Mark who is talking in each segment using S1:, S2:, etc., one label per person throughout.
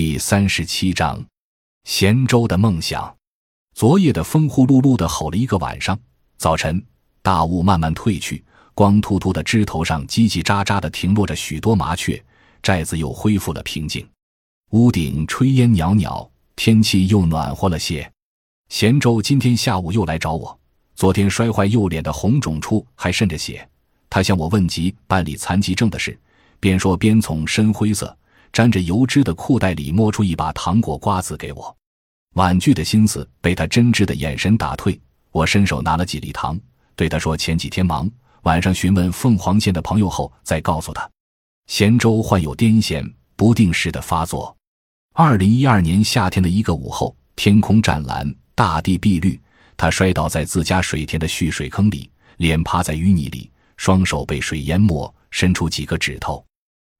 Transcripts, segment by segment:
S1: 第三十七章，咸州的梦想。昨夜的风呼噜噜的吼了一个晚上，早晨大雾慢慢退去，光秃秃的枝头上叽叽喳喳的停落着许多麻雀，寨子又恢复了平静。屋顶炊烟袅袅，天气又暖和了些。咸州今天下午又来找我，昨天摔坏右脸的红肿处还渗着血，他向我问及办理残疾证的事，边说边从深灰色。沾着油脂的裤袋里摸出一把糖果瓜子给我，婉拒的心思被他真挚的眼神打退。我伸手拿了几粒糖，对他说：“前几天忙，晚上询问凤凰县的朋友后再告诉他。”咸州患有癫痫，不定时的发作。二零一二年夏天的一个午后，天空湛蓝，大地碧绿，他摔倒在自家水田的蓄水坑里，脸趴在淤泥里，双手被水淹没，伸出几个指头。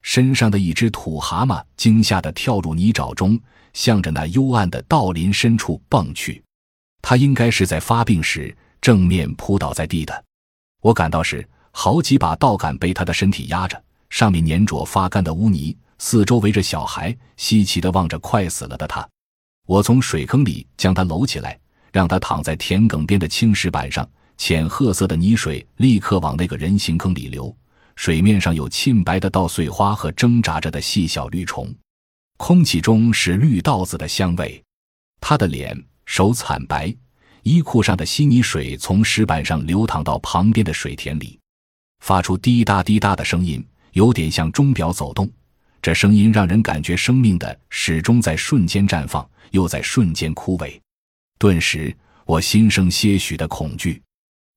S1: 身上的一只土蛤蟆惊吓地跳入泥沼中，向着那幽暗的道林深处蹦去。他应该是在发病时正面扑倒在地的。我赶到时，好几把稻杆被他的身体压着，上面粘着发干的污泥。四周围着小孩，稀奇地望着快死了的他。我从水坑里将他搂起来，让他躺在田埂边的青石板上，浅褐色的泥水立刻往那个人形坑里流。水面上有沁白的稻穗花和挣扎着的细小绿虫，空气中是绿稻子的香味。他的脸、手惨白，衣裤上的稀泥水从石板上流淌到旁边的水田里，发出滴答滴答的声音，有点像钟表走动。这声音让人感觉生命的始终在瞬间绽放，又在瞬间枯萎。顿时，我心生些许的恐惧。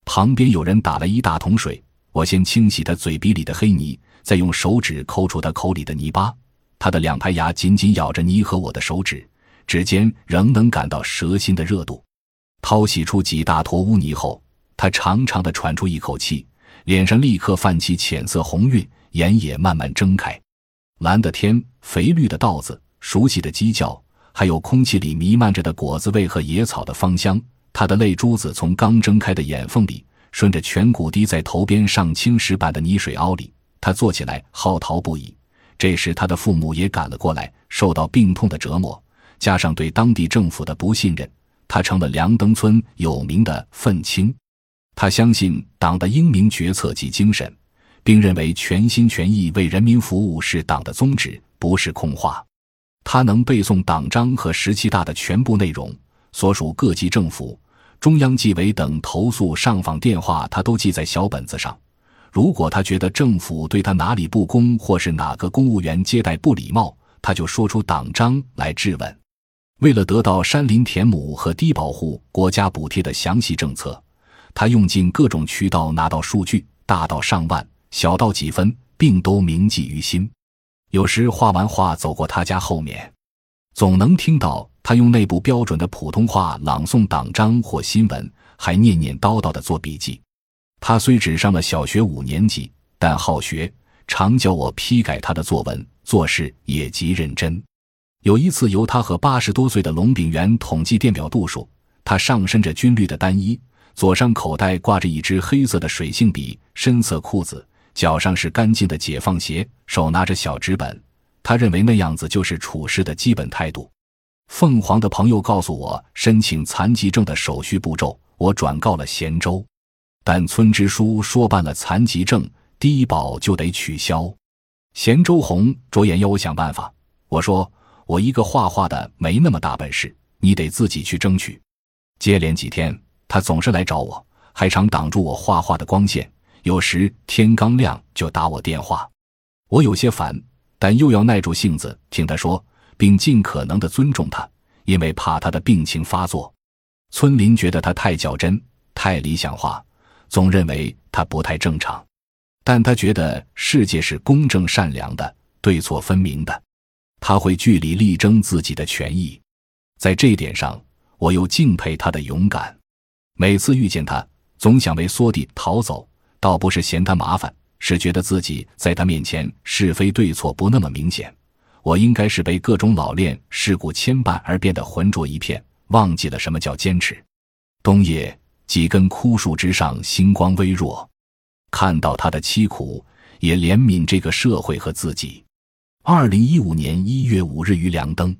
S1: 旁边有人打了一大桶水。我先清洗他嘴鼻里的黑泥，再用手指抠出他口里的泥巴。他的两排牙紧紧咬着泥和我的手指，指尖仍能感到舌心的热度。掏洗出几大坨污泥后，他长长的喘出一口气，脸上立刻泛起浅色红晕，眼也慢慢睁开。蓝的天，肥绿的稻子，熟悉的鸡叫，还有空气里弥漫着的果子味和野草的芳香。他的泪珠子从刚睁开的眼缝里。顺着颧骨滴在头边上青石板的泥水凹里，他坐起来嚎啕不已。这时，他的父母也赶了过来，受到病痛的折磨，加上对当地政府的不信任，他成了梁登村有名的愤青。他相信党的英明决策及精神，并认为全心全意为人民服务是党的宗旨，不是空话。他能背诵党章和十七大的全部内容，所属各级政府。中央纪委等投诉上访电话，他都记在小本子上。如果他觉得政府对他哪里不公，或是哪个公务员接待不礼貌，他就说出党章来质问。为了得到山林田亩和低保户国家补贴的详细政策，他用尽各种渠道拿到数据，大到上万，小到几分，并都铭记于心。有时画完画走过他家后面，总能听到。他用内部标准的普通话朗诵党章或新闻，还念念叨叨地做笔记。他虽只上了小学五年级，但好学，常教我批改他的作文，做事也极认真。有一次，由他和八十多岁的龙炳元统计电表度数。他上身着军绿的单衣，左上口袋挂着一支黑色的水性笔，深色裤子，脚上是干净的解放鞋，手拿着小纸本。他认为那样子就是处事的基本态度。凤凰的朋友告诉我申请残疾证的手续步骤，我转告了咸州，但村支书说办了残疾证，低保就得取消。咸州红着眼要我想办法，我说我一个画画的没那么大本事，你得自己去争取。接连几天，他总是来找我，还常挡住我画画的光线，有时天刚亮就打我电话，我有些烦，但又要耐住性子听他说。并尽可能的尊重他，因为怕他的病情发作。村民觉得他太较真、太理想化，总认为他不太正常。但他觉得世界是公正善良的，对错分明的。他会据理力争自己的权益。在这一点上，我又敬佩他的勇敢。每次遇见他，总想为缩地逃走，倒不是嫌他麻烦，是觉得自己在他面前是非对错不那么明显。我应该是被各种老练事故牵绊而变得浑浊一片，忘记了什么叫坚持。冬夜，几根枯树枝上星光微弱，看到他的凄苦，也怜悯这个社会和自己。二零一五年一月五日于良灯。